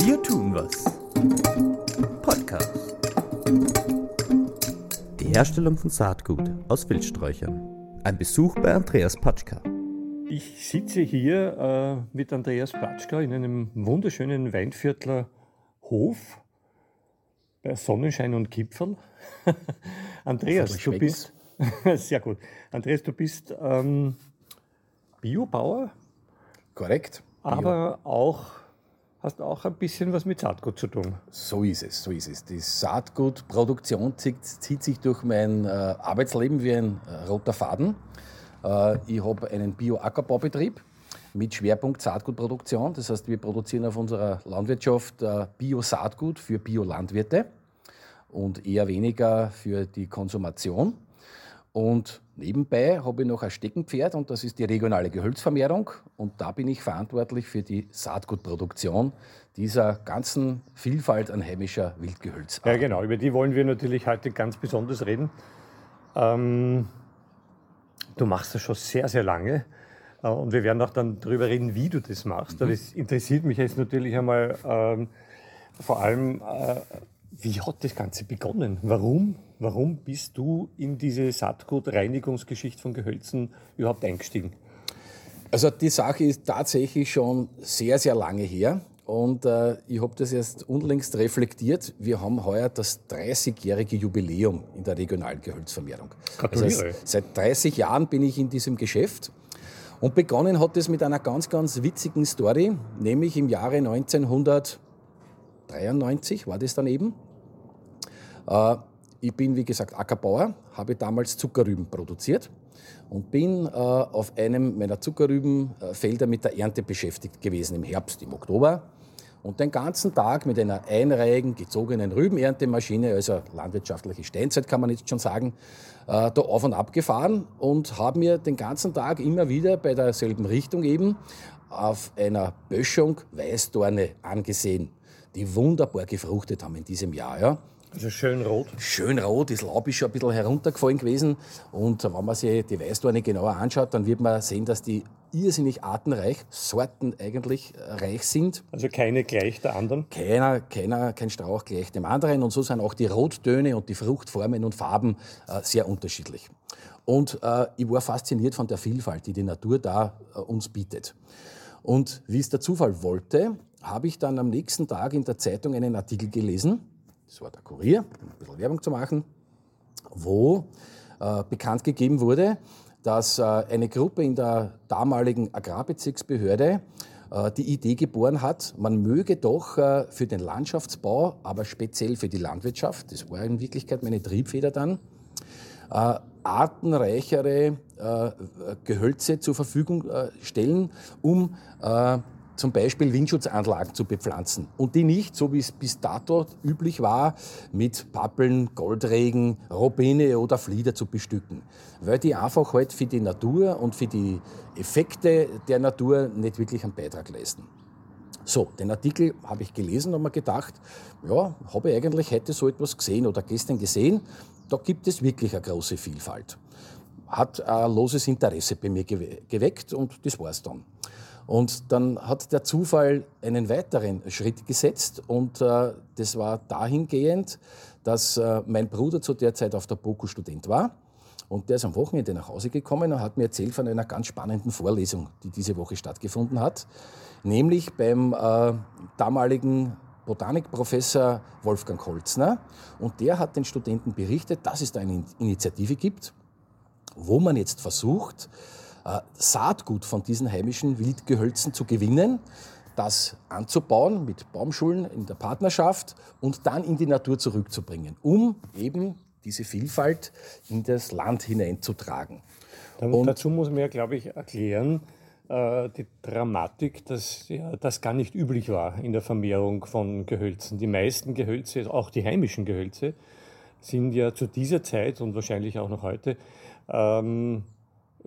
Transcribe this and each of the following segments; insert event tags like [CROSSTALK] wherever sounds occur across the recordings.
Wir tun was. Podcast. Die Herstellung von Saatgut aus Wildsträuchern. Ein Besuch bei Andreas Patschka. Ich sitze hier äh, mit Andreas Patschka in einem wunderschönen Weinviertler Hof bei Sonnenschein und Gipfel. [LAUGHS] Andreas, du bist [LAUGHS] sehr gut. Andreas, du bist ähm, Biobauer. Korrekt. Aber auch hast auch ein bisschen was mit Saatgut zu tun. So ist es, so ist es. Die Saatgutproduktion zieht, zieht sich durch mein äh, Arbeitsleben wie ein äh, roter Faden. Äh, ich habe einen Bio-Ackerbaubetrieb mit Schwerpunkt Saatgutproduktion. Das heißt, wir produzieren auf unserer Landwirtschaft äh, Bio-Saatgut für Biolandwirte und eher weniger für die Konsumation. Und nebenbei habe ich noch ein Steckenpferd und das ist die regionale Gehölzvermehrung. Und da bin ich verantwortlich für die Saatgutproduktion dieser ganzen Vielfalt an heimischer Wildgehölz. Ja, genau. Über die wollen wir natürlich heute ganz besonders reden. Ähm, du machst das schon sehr, sehr lange. Äh, und wir werden auch dann darüber reden, wie du das machst. Mhm. Das interessiert mich jetzt natürlich einmal ähm, vor allem, äh, wie hat das Ganze begonnen? Warum Warum bist du in diese Saatgut-Reinigungsgeschichte von Gehölzen überhaupt eingestiegen? Also die Sache ist tatsächlich schon sehr, sehr lange her. Und äh, ich habe das erst unlängst reflektiert. Wir haben heuer das 30-jährige Jubiläum in der regionalen Gehölzvermehrung. Gratuliere. Also seit 30 Jahren bin ich in diesem Geschäft. Und begonnen hat es mit einer ganz, ganz witzigen Story, nämlich im Jahre 1993 war das dann eben. Äh, ich bin, wie gesagt, Ackerbauer, habe damals Zuckerrüben produziert und bin äh, auf einem meiner Zuckerrübenfelder mit der Ernte beschäftigt gewesen im Herbst, im Oktober. Und den ganzen Tag mit einer einreihigen, gezogenen Rübenerntemaschine, also landwirtschaftliche Steinzeit kann man jetzt schon sagen, äh, da auf und ab gefahren und habe mir den ganzen Tag immer wieder bei derselben Richtung eben auf einer Böschung Weißdorne angesehen, die wunderbar gefruchtet haben in diesem Jahr. Ja. Also schön rot? Schön rot, das Laub ist schon ein bisschen heruntergefallen gewesen. Und wenn man sich die Weißdorne genauer anschaut, dann wird man sehen, dass die irrsinnig artenreich, Sorten eigentlich äh, reich sind. Also keine gleich der anderen? Keiner, keiner, kein Strauch gleich dem anderen. Und so sind auch die Rottöne und die Fruchtformen und Farben äh, sehr unterschiedlich. Und äh, ich war fasziniert von der Vielfalt, die die Natur da äh, uns bietet. Und wie es der Zufall wollte, habe ich dann am nächsten Tag in der Zeitung einen Artikel gelesen, das war der Kurier, um ein bisschen Werbung zu machen, wo äh, bekannt gegeben wurde, dass äh, eine Gruppe in der damaligen Agrarbezirksbehörde äh, die Idee geboren hat, man möge doch äh, für den Landschaftsbau, aber speziell für die Landwirtschaft, das war in Wirklichkeit meine Triebfeder dann, äh, artenreichere äh, Gehölze zur Verfügung stellen, um zum Beispiel Windschutzanlagen zu bepflanzen und die nicht, so wie es bis dato üblich war, mit Pappeln, Goldregen, Robine oder Flieder zu bestücken, weil die einfach halt für die Natur und für die Effekte der Natur nicht wirklich einen Beitrag leisten. So, den Artikel habe ich gelesen und mir gedacht, ja, habe ich eigentlich heute so etwas gesehen oder gestern gesehen, da gibt es wirklich eine große Vielfalt. Hat ein loses Interesse bei mir geweckt und das war es dann. Und dann hat der Zufall einen weiteren Schritt gesetzt und äh, das war dahingehend, dass äh, mein Bruder zu der Zeit auf der BOKU Student war. Und der ist am Wochenende nach Hause gekommen und hat mir erzählt von einer ganz spannenden Vorlesung, die diese Woche stattgefunden hat. Nämlich beim äh, damaligen Botanikprofessor Wolfgang Holzner. Und der hat den Studenten berichtet, dass es da eine Initiative gibt, wo man jetzt versucht, Saatgut von diesen heimischen Wildgehölzen zu gewinnen, das anzubauen mit Baumschulen in der Partnerschaft und dann in die Natur zurückzubringen, um eben diese Vielfalt in das Land hineinzutragen. Und dazu muss man ja, glaube ich, erklären, äh, die Dramatik, dass ja, das gar nicht üblich war in der Vermehrung von Gehölzen. Die meisten Gehölze, auch die heimischen Gehölze, sind ja zu dieser Zeit und wahrscheinlich auch noch heute ähm,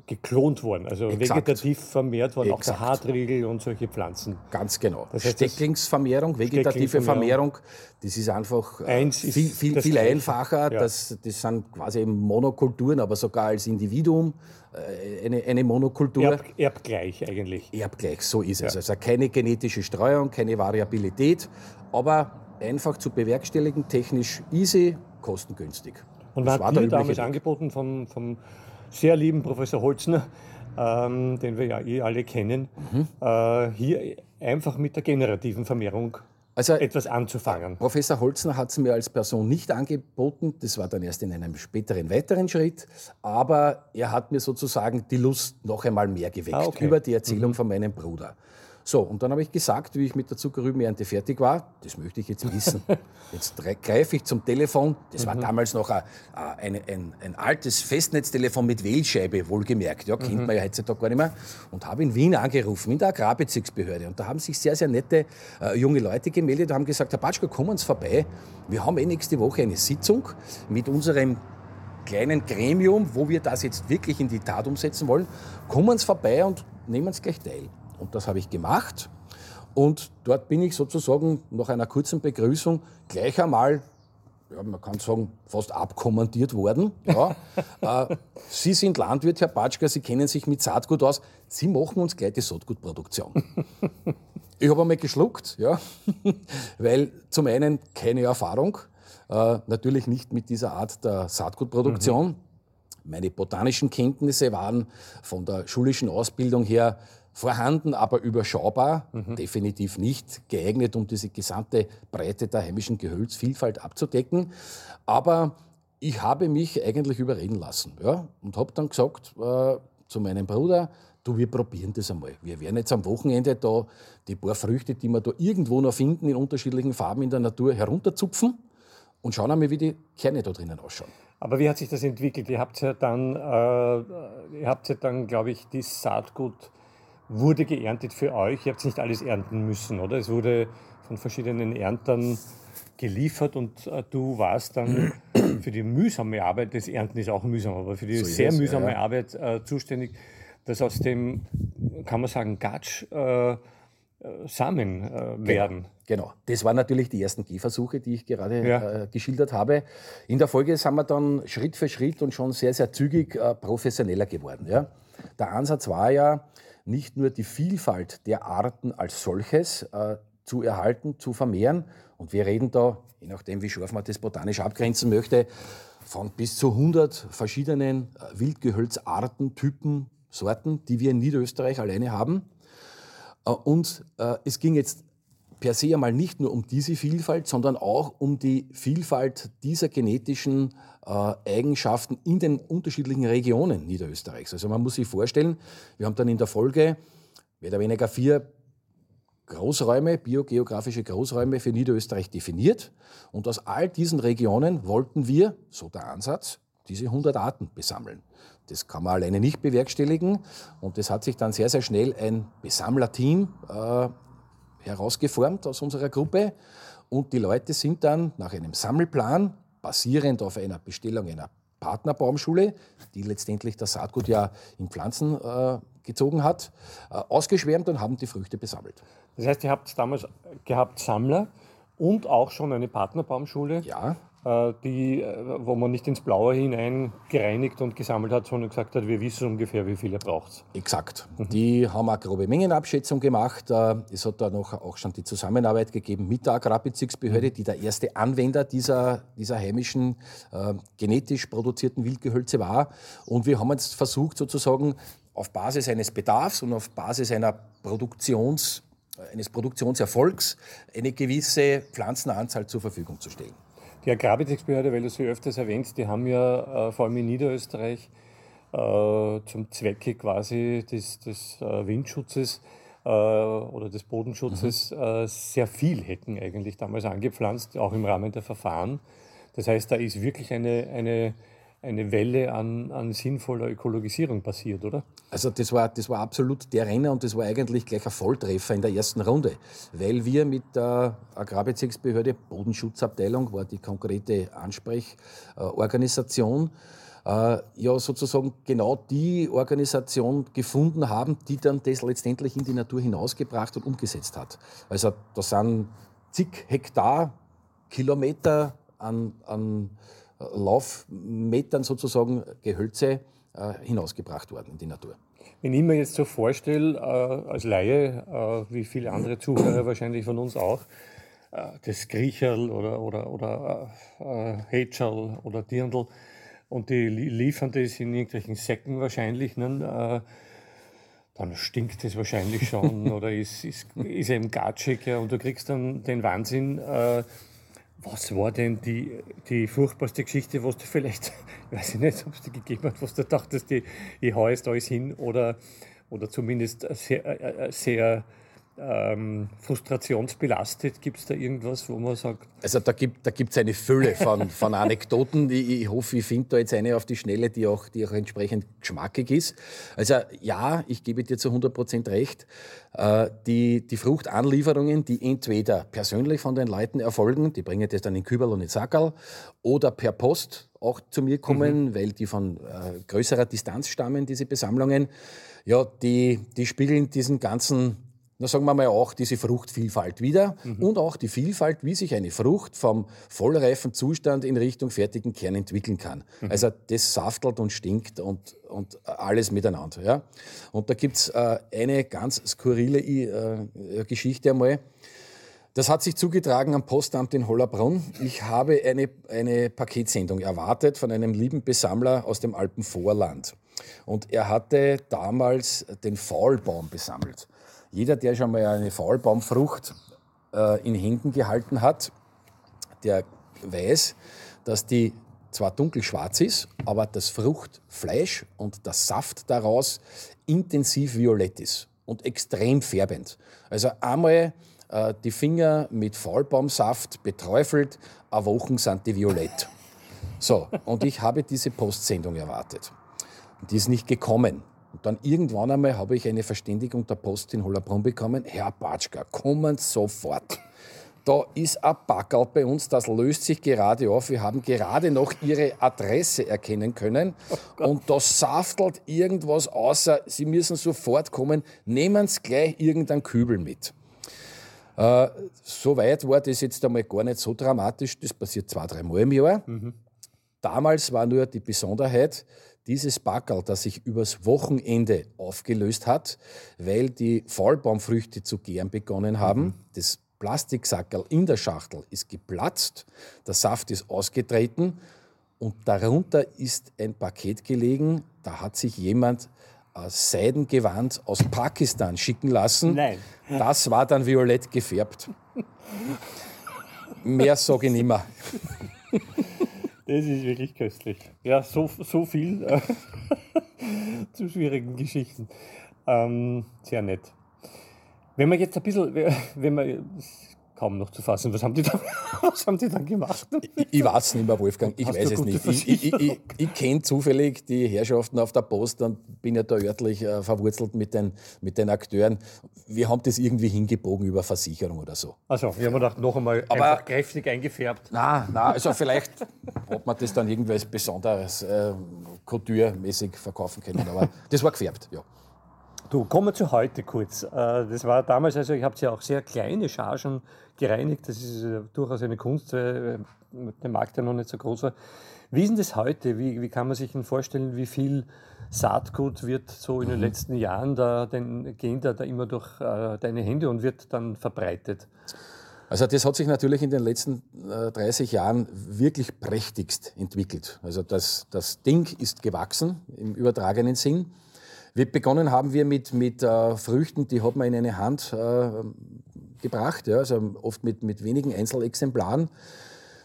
geklont worden, also Exakt. vegetativ vermehrt worden, auch Exakt. der Hartriegel und solche Pflanzen. Ganz genau. Das heißt, Stecklingsvermehrung, vegetative. Vermehrung, das ist einfach äh, Eins viel, viel, viel einfacher. Ja. Das, das sind quasi Monokulturen, aber sogar als Individuum äh, eine, eine Monokultur. Erb, erbgleich eigentlich. Erbgleich, so ist es. Also keine genetische Streuung, keine Variabilität, aber einfach zu bewerkstelligen, technisch easy, kostengünstig. Und Das man war hat dir damals Weg. angeboten vom, vom sehr lieben Professor Holzner, ähm, den wir ja eh alle kennen, Mhm. äh, hier einfach mit der generativen Vermehrung Also etwas anzufangen. Professor Holzner hat es mir als Person nicht angeboten, das war dann erst in einem späteren weiteren Schritt, aber er hat mir sozusagen die Lust noch einmal mehr geweckt Ah, okay. über die Erzählung von meinem Bruder. So, und dann habe ich gesagt, wie ich mit der Zuckerrübenernte fertig war, das möchte ich jetzt wissen. [LAUGHS] Jetzt greife ich zum Telefon, das war damals noch ein, ein, ein, ein altes Festnetztelefon mit Wählscheibe, wohlgemerkt, ja, kennt man ja heutzutage gar nicht mehr, und habe in Wien angerufen, in der Agrarbezirksbehörde. Und da haben sich sehr, sehr nette äh, junge Leute gemeldet und haben gesagt, Herr Patschko, kommen Sie vorbei, wir haben eh nächste Woche eine Sitzung mit unserem kleinen Gremium, wo wir das jetzt wirklich in die Tat umsetzen wollen, kommen Sie vorbei und nehmen Sie gleich teil. Und das habe ich gemacht. Und dort bin ich sozusagen nach einer kurzen Begrüßung gleich einmal, ja, man kann sagen, fast abkommandiert worden. Ja. [LAUGHS] äh, Sie sind Landwirt, Herr Patschka, Sie kennen sich mit Saatgut aus. Sie machen uns gleich die Saatgutproduktion. Ich habe einmal geschluckt, ja, [LAUGHS] weil zum einen keine Erfahrung, äh, natürlich nicht mit dieser Art der Saatgutproduktion. Meine botanischen Kenntnisse waren von der schulischen Ausbildung her vorhanden, aber überschaubar, definitiv nicht geeignet, um diese gesamte Breite der heimischen Gehölzvielfalt abzudecken. Aber ich habe mich eigentlich überreden lassen ja, und habe dann gesagt äh, zu meinem Bruder, du, wir probieren das einmal. Wir werden jetzt am Wochenende da die paar Früchte, die wir da irgendwo noch finden, in unterschiedlichen Farben in der Natur herunterzupfen und schauen einmal, wie die Kerne da drinnen ausschauen. Aber wie hat sich das entwickelt? Ihr habt ja dann, äh, ihr habt ja dann, glaube ich, die Saatgut wurde geerntet für euch. Ihr habt nicht alles ernten müssen, oder? Es wurde von verschiedenen Erntern geliefert und äh, du warst dann [CLEARS THROAT] für die mühsame Arbeit, das Ernten ist auch mühsam, aber für die So sehr es, ja, mühsame ja. Arbeit äh, zuständig, dass aus dem, kann man sagen, Gatsch äh, äh, Samen äh, werden. Genau, das waren natürlich die ersten Gehversuche, die ich gerade Ja. äh, geschildert habe. In der Folge sind wir dann Schritt für Schritt und schon sehr, sehr zügig professioneller geworden. Ja? Der Ansatz war ja, nicht nur die Vielfalt der Arten als solches äh, zu erhalten, zu vermehren. Und wir reden da, je nachdem, wie scharf man das botanisch abgrenzen möchte, von bis zu 100 verschiedenen äh, Wildgehölzarten, Typen, Sorten, die wir in Niederösterreich alleine haben. Äh, Und äh, es ging jetzt per se einmal nicht nur um diese Vielfalt, sondern auch um die Vielfalt dieser genetischen Eigenschaften in den unterschiedlichen Regionen Niederösterreichs. Also man muss sich vorstellen, wir haben dann in der Folge mehr oder weniger vier Großräume, biogeografische Großräume für Niederösterreich definiert. Und aus all diesen Regionen wollten wir, so der Ansatz, diese 100 Arten besammeln. Das kann man alleine nicht bewerkstelligen. Und das hat sich dann sehr, sehr schnell ein Besammlerteam äh, herausgeformt aus unserer Gruppe. Und die Leute sind dann nach einem Sammelplan, basierend auf einer Bestellung einer Partnerbaumschule, die letztendlich das Saatgut ja in Pflanzen äh, gezogen hat, äh, ausgeschwärmt und haben die Früchte besammelt. Das heißt, ihr habt damals gehabt Sammler und auch schon eine Partnerbaumschule, Ja, die, äh, wo man nicht ins Blaue hinein gereinigt und gesammelt hat, sondern gesagt hat, wir wissen ungefähr, wie viel ihr braucht. Exakt. Die haben eine grobe Mengenabschätzung gemacht. Äh, Es hat da noch auch schon die Zusammenarbeit gegeben mit der Agrarbezirksbehörde, die der erste Anwender dieser, dieser heimischen äh, genetisch produzierten Wildgehölze war. Und wir haben jetzt versucht, sozusagen auf Basis eines Bedarfs und auf Basis einer Produktions, eines Produktionserfolgs eine gewisse Pflanzenanzahl zur Verfügung zu stellen. Die Agrarbezirksbehörde, weil du sie öfters erwähnst, die haben ja äh, vor allem in Niederösterreich äh, zum Zwecke quasi des, des äh, Windschutzes äh, oder des Bodenschutzes äh, sehr viel Hecken eigentlich damals angepflanzt, auch im Rahmen der Verfahren. Das heißt, da ist wirklich eine, eine, eine Welle an, an sinnvoller Ökologisierung passiert, oder? Also das war, das war absolut der Renner und das war eigentlich gleich ein Volltreffer in der ersten Runde, weil wir mit der Agrarbezirksbehörde, Bodenschutzabteilung war die konkrete Ansprechorganisation, äh, ja sozusagen genau die Organisation gefunden haben, die dann das letztendlich in die Natur hinausgebracht und umgesetzt hat. Also da sind zig Hektar, Kilometer an, an Laufmetern sozusagen Gehölze äh, hinausgebracht worden in die Natur. Wenn ich mir jetzt so vorstelle, äh, als Laie, äh, wie viele andere Zuhörer wahrscheinlich von uns auch, das Griecherl oder, oder, oder äh, Hätscherl oder Dirndl und die liefern das in irgendwelchen Säcken wahrscheinlich, ne, dann stinkt es wahrscheinlich schon [LAUGHS] oder ist, ist, ist eben gatschig ja, und du kriegst dann den Wahnsinn. Äh, was war denn die, die furchtbarste Geschichte, was du vielleicht, [LAUGHS] ich weiß nicht, ob es dir gegeben hat, was du dachtest, die, ich hau jetzt alles hin oder, oder zumindest sehr, sehr ähm, frustrationsbelastet? Gibt es da irgendwas, wo man sagt? Also da gibt es da eine Fülle von, [LAUGHS] von Anekdoten. Ich, ich hoffe, ich finde da jetzt eine auf die Schnelle, die auch, die auch entsprechend geschmackig ist. Also ja, ich gebe dir zu 100 Prozent recht. Äh, die, die Fruchtanlieferungen, die entweder persönlich von den Leuten erfolgen, die bringen das dann in Kübel und in Sackerl, oder per Post auch zu mir kommen, mhm. weil die von äh, größerer Distanz stammen, diese Besammlungen. Ja, die, die spiegeln diesen ganzen na sagen wir mal auch diese Fruchtvielfalt wieder mhm. und auch die Vielfalt, wie sich eine Frucht vom vollreifen Zustand in Richtung fertigen Kern entwickeln kann. Mhm. Also das saftelt und stinkt und, und alles miteinander. Ja? Und da gibt's äh, eine ganz skurrile äh, Geschichte einmal. Das hat sich zugetragen am Postamt in Hollerbrunn. Ich habe eine, eine Paketsendung erwartet von einem lieben Besammler aus dem Alpenvorland. Und er hatte damals den Faulbaum besammelt. Jeder, der schon mal eine Faulbaumfrucht äh, in Händen gehalten hat, der weiß, dass die zwar dunkelschwarz ist, aber das Fruchtfleisch und der Saft daraus intensiv violett ist und extrem färbend. Also einmal äh, die Finger mit Faulbaumsaft beträufelt, a Wochen sind die violett. So, und ich habe diese Postsendung erwartet. Die ist nicht gekommen. Und dann irgendwann einmal habe ich eine Verständigung der Post in Hollerbrunn bekommen. Herr Batschka, kommen sofort. Da ist ein Backerl bei uns, das löst sich gerade auf. Wir haben gerade noch Ihre Adresse erkennen können. Oh und da saftelt irgendwas außer, Sie müssen sofort kommen, nehmen Sie gleich irgendeinen Kübel mit. Äh, Soweit war das jetzt einmal gar nicht so dramatisch. Das passiert zwei, drei Mal im Jahr. Mhm. Damals war nur die Besonderheit, dieses Backerl, das sich übers Wochenende aufgelöst hat, weil die Faulbaumfrüchte zu gären begonnen haben. Mhm. Das Plastiksackerl in der Schachtel ist geplatzt, der Saft ist ausgetreten und darunter ist ein Paket gelegen. Da hat sich jemand ein Seidengewand aus Pakistan schicken lassen. Nein. Das war dann violett gefärbt. Mehr sage ich nicht mehr. [LAUGHS] Das ist wirklich köstlich. Ja, so, so viel äh, [LAUGHS] zu schwierigen Geschichten. Ähm, sehr nett. Wenn man jetzt ein bisschen, wenn man, kaum noch zu fassen. Was haben die dann, [LAUGHS] was haben die dann gemacht? Ich, ich weiß nicht mehr, Wolfgang. Ich Hast weiß es nicht. Ich, ich, ich, kenne zufällig die Herrschaften auf der Post und bin ja da örtlich äh, verwurzelt mit den, mit den Akteuren. Wir haben das irgendwie hingebogen über Versicherung oder so. Also, wir haben gedacht, noch einmal Aber, kräftig eingefärbt. Nein, nein, also vielleicht hat man das dann irgendwie als besonderes äh, Couture-mäßig verkaufen können. Aber das war gefärbt, ja. Du, kommen wir zu heute kurz. Äh, das war damals, also ich habe ja auch sehr kleine Chargen gereinigt. Das ist durchaus eine Kunst, weil äh, der Markt ja noch nicht so groß war. Wie ist denn das heute? Wie, wie kann man sich denn vorstellen, wie viel Saatgut wird so in den mhm. letzten Jahren da, den, gehen da, da immer durch äh, deine Hände und wird dann verbreitet? Also das hat sich natürlich in den letzten äh, 30 Jahren wirklich prächtigst entwickelt. Also das, das Ding ist gewachsen im übertragenen Sinn. Wir begonnen haben wir mit, mit äh, Früchten, die hat man in eine Hand äh, gebracht, ja, also oft mit, mit wenigen Einzelexemplaren.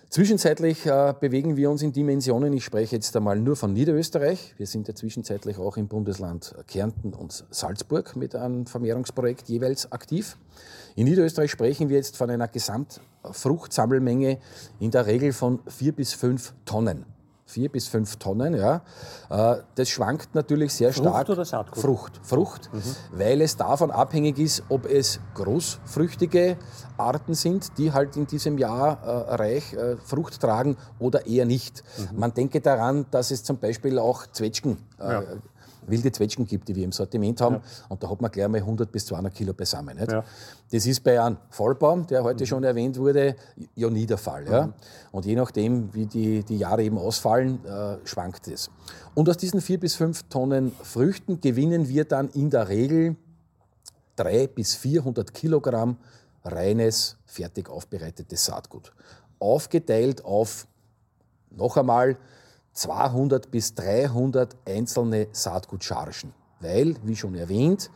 Zwischenzeitlich äh, bewegen wir uns in Dimensionen, ich spreche jetzt einmal nur von Niederösterreich. Wir sind ja zwischenzeitlich auch im Bundesland Kärnten und Salzburg mit einem Vermehrungsprojekt jeweils aktiv. In Niederösterreich sprechen wir jetzt von einer Gesamtfruchtsammelmenge in der Regel von vier bis fünf Tonnen vier bis fünf Tonnen. Ja. Äh, das schwankt natürlich sehr Frucht stark. oder Saatgut? Frucht, Frucht, weil es davon abhängig ist, ob es großfrüchtige Arten sind, die halt in diesem Jahr äh, reich äh, Frucht tragen oder eher nicht. Man denke daran, dass es zum Beispiel auch Zwetschgen äh, Ja. Wilde Zwetschgen gibt, die wir im Sortiment haben. Und da hat man gleich mal 100 bis 200 Kilo beisammen. Ja. Das ist bei einem Vollbaum, der heute schon erwähnt wurde, ja nie der Fall. Ja? Und je nachdem, wie die, die Jahre eben ausfallen, äh, schwankt es. Und aus diesen vier bis fünf Tonnen Früchten gewinnen wir dann in der Regel 300 bis 400 Kilogramm reines, fertig aufbereitetes Saatgut. Aufgeteilt auf noch einmal 200 bis 300 einzelne Saatgutchargen. Weil, wie schon erwähnt,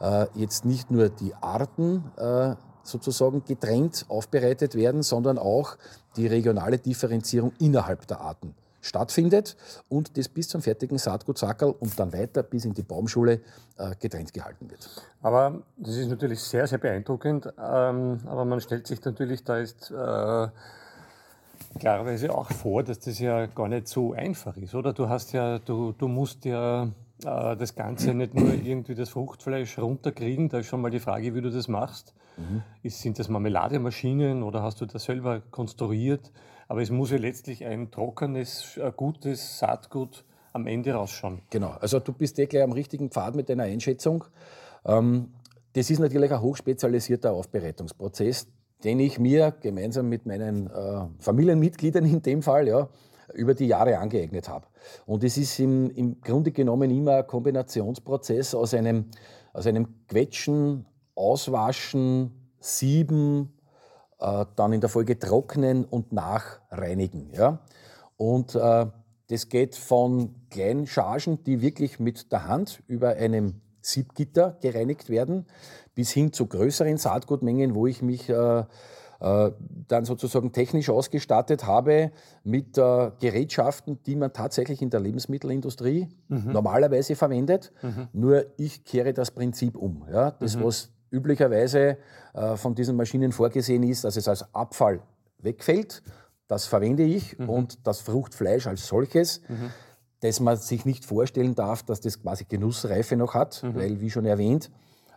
äh, jetzt nicht nur die Arten äh, sozusagen getrennt aufbereitet werden, sondern auch die regionale Differenzierung innerhalb der Arten stattfindet und das bis zum fertigen Saatgutsackerl und dann weiter bis in die Baumschule äh, getrennt gehalten wird. Aber das ist natürlich sehr, sehr beeindruckend. Ähm, aber man stellt sich natürlich da jetzt äh, klarerweise auch vor, dass das ja gar nicht so einfach ist, oder? Du hast ja, du, du musst ja äh, das Ganze nicht nur irgendwie das Fruchtfleisch runterkriegen. Da ist schon mal die Frage, wie du das machst. Ist, sind das Marmelademaschinen oder hast du das selber konstruiert? Aber es muss ja letztlich ein trockenes, äh, gutes Saatgut am Ende rausschauen. Genau, also du bist eh gleich am richtigen Pfad mit deiner Einschätzung. Ähm, das ist natürlich ein hochspezialisierter Aufbereitungsprozess, den ich mir gemeinsam mit meinen äh, Familienmitgliedern in dem Fall ja, über die Jahre angeeignet habe. Und es ist im, im Grunde genommen immer ein Kombinationsprozess aus einem, aus einem Quetschen, Auswaschen, Sieben, äh, dann in der Folge trocknen und nachreinigen. Ja? Und äh, das geht von kleinen Chargen, die wirklich mit der Hand über einem Siebgitter gereinigt werden, bis hin zu größeren Saatgutmengen, wo ich mich äh, äh, dann sozusagen technisch ausgestattet habe mit äh, Gerätschaften, die man tatsächlich in der Lebensmittelindustrie normalerweise verwendet. Nur ich kehre das Prinzip um. Ja? Das, was üblicherweise äh, von diesen Maschinen vorgesehen ist, dass es als Abfall wegfällt, das verwende ich und das Fruchtfleisch als solches, dass man sich nicht vorstellen darf, dass das quasi Genussreife noch hat, weil, wie schon erwähnt,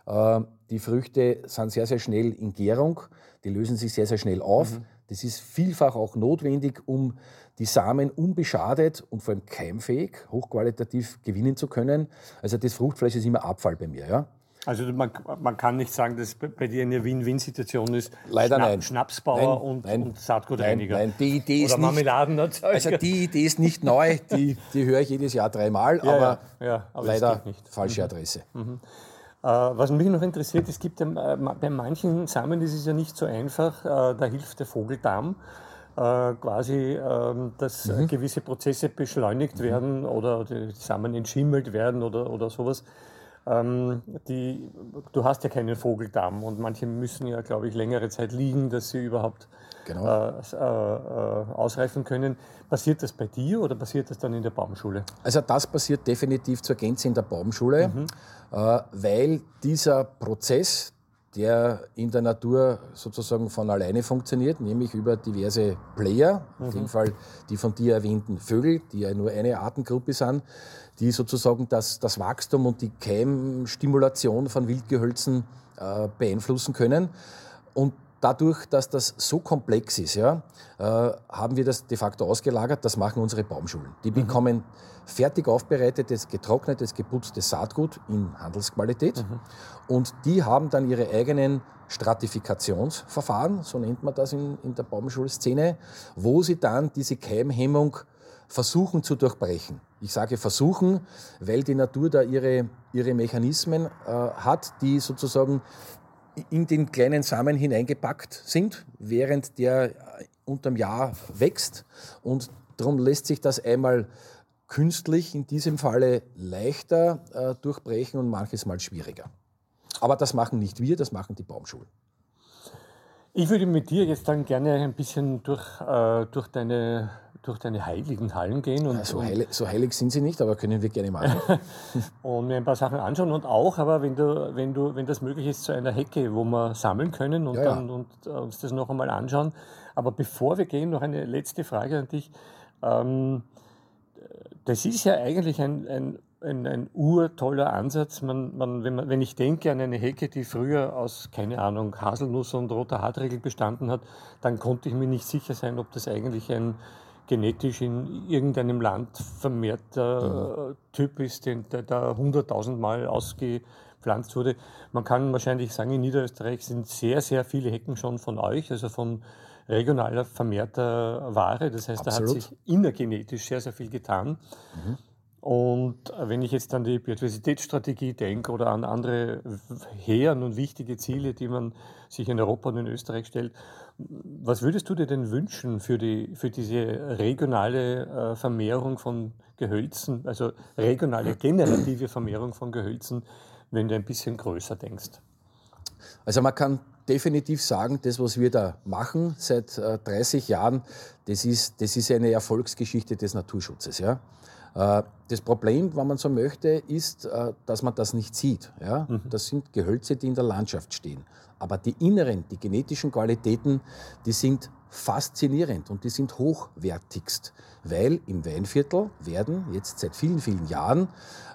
äh, die Früchte sind sehr, sehr schnell in Gärung, die lösen sich sehr, sehr schnell auf. Das ist vielfach auch notwendig, um die Samen unbeschadet und vor allem keimfähig, hochqualitativ gewinnen zu können. Also das Fruchtfleisch ist immer Abfall bei mir. Ja? Also man, man kann nicht sagen, dass bei- dir eine Win-Win-Situation ist. Leider nein. Schnapsbauer Nein, und, nein. und Saatgutreiniger. Nein, nein, die Idee ist Oder nicht- Marmeladenerzeuger. Also die Idee ist nicht neu, die, die höre ich jedes Jahr dreimal, Ja, aber, ja, ja, aber leider nicht. Mhm. falsche Adresse. Äh, was mich noch interessiert, es gibt ja, äh, bei manchen Samen ist es ja nicht so einfach, äh, da hilft der Vogeldarm. Äh, quasi, ähm, dass Mhm. äh, gewisse Prozesse beschleunigt werden oder die Samen entschimmelt werden oder, oder sowas. Ähm, die, du hast ja keinen Vogeldarm und manche müssen ja, glaube ich, längere Zeit liegen, dass sie überhaupt Genau. äh, äh, äh, ausreifen können. Passiert das bei dir oder passiert das dann in der Baumschule? Also das passiert definitiv zur Gänze in der Baumschule, äh, weil dieser Prozess, der in der Natur sozusagen von alleine funktioniert, nämlich über diverse Player, in dem Fall die von dir erwähnten Vögel, die ja nur eine Artengruppe sind, die sozusagen das, das Wachstum und die Keimstimulation von Wildgehölzen äh, beeinflussen können. Und dadurch, dass das so komplex ist, ja, äh, haben wir das de facto ausgelagert. Das machen unsere Baumschulen. Die bekommen fertig aufbereitetes, getrocknetes, geputztes Saatgut in Handelsqualität. Und die haben dann ihre eigenen Stratifikationsverfahren, so nennt man das in, in der Baumschulszene, wo sie dann diese Keimhemmung versuchen zu durchbrechen. Ich sage versuchen, weil die Natur da ihre, ihre Mechanismen äh, hat, die sozusagen in den kleinen Samen hineingepackt sind, während der äh, unterm Jahr wächst. Und darum lässt sich das einmal künstlich in diesem Falle leichter äh, durchbrechen und manches Mal schwieriger. Aber das machen nicht wir, das machen die Baumschulen. Ich würde mit dir jetzt dann gerne ein bisschen durch, äh, durch, deine, durch deine heiligen Hallen gehen und, So und, heilig, so heilig sind sie nicht, aber können wir gerne machen. [LAUGHS] und mir ein paar Sachen anschauen. Und auch, aber wenn, du, wenn, du, wenn das möglich ist, zu einer Hecke, wo wir sammeln können und, Ja, ja. Dann, und äh, uns das noch einmal anschauen. Aber bevor wir gehen, noch eine letzte Frage an dich. Ähm, das ist ja eigentlich ein, ein, ein, ein urtoller Ansatz. Man, man, wenn, man, wenn ich denke an eine Hecke, die früher aus, keine Ahnung, Haselnuss und roter Hartregel bestanden hat, dann konnte ich mir nicht sicher sein, ob das eigentlich ein genetisch in irgendeinem Land vermehrter mhm. Typ ist, den, der da hunderttausendmal ausgepflanzt wurde. Man kann wahrscheinlich sagen, in Niederösterreich sind sehr, sehr viele Hecken schon von euch, also von regionaler vermehrter Ware. Das heißt, Absolut. da hat sich innergenetisch sehr, sehr viel getan. Mhm. Und wenn ich jetzt an die Biodiversitätsstrategie denke oder an andere hehren und wichtige Ziele, die man sich in Europa und in Österreich stellt, was würdest du dir denn wünschen für, die, für diese regionale äh, Vermehrung von Gehölzen, also regionale generative Vermehrung von Gehölzen, wenn du ein bisschen größer denkst? Also man kann definitiv sagen, das, was wir da machen seit äh, 30 Jahren, das ist, das ist eine Erfolgsgeschichte des Naturschutzes. Ja? Äh, das Problem, wenn man so möchte, ist, äh, dass man das nicht sieht. Ja? Mhm. Das sind Gehölze, die in der Landschaft stehen. Aber die inneren, die genetischen Qualitäten, die sind faszinierend und die sind hochwertigst, weil im Weinviertel werden jetzt seit vielen, vielen Jahren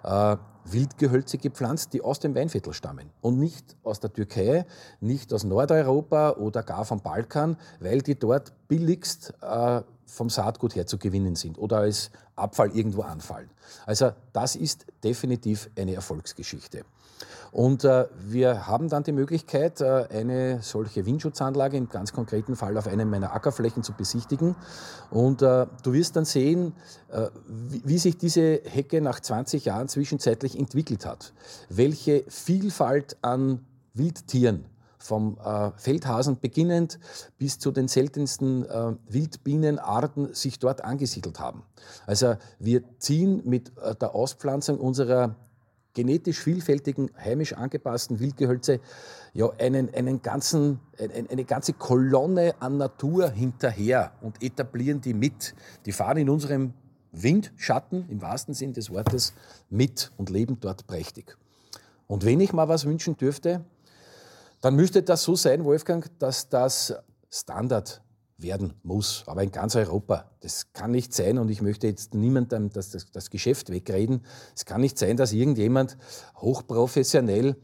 äh, Wildgehölze gepflanzt, die aus dem Weinviertel stammen und nicht aus der Türkei, nicht aus Nordeuropa oder gar vom Balkan, weil die dort billigst äh, vom Saatgut her zu gewinnen sind oder als Abfall irgendwo anfallen. Also das ist definitiv eine Erfolgsgeschichte. Und äh, wir haben dann die Möglichkeit, äh, eine solche Windschutzanlage im ganz konkreten Fall auf einem meiner Ackerflächen zu besichtigen. Und äh, du wirst dann sehen, äh, wie, wie, sich diese Hecke nach 20 Jahren zwischenzeitlich entwickelt hat. Welche Vielfalt an Wildtieren vom äh, Feldhasen beginnend bis zu den seltensten äh, Wildbienenarten sich dort angesiedelt haben. Also wir ziehen mit äh, der Auspflanzung unserer genetisch vielfältigen, heimisch angepassten Wildgehölze ja einen, einen ganzen, eine, eine ganze Kolonne an Natur hinterher und etablieren die mit. Die fahren in unserem Windschatten, im wahrsten Sinn des Wortes, mit und leben dort prächtig. Und wenn ich mal was wünschen dürfte, dann müsste das so sein, Wolfgang, dass das Standard werden muss, aber in ganz Europa. Das kann nicht sein und ich möchte jetzt niemandem das, das, das Geschäft wegreden. Es kann nicht sein, dass irgendjemand hochprofessionell,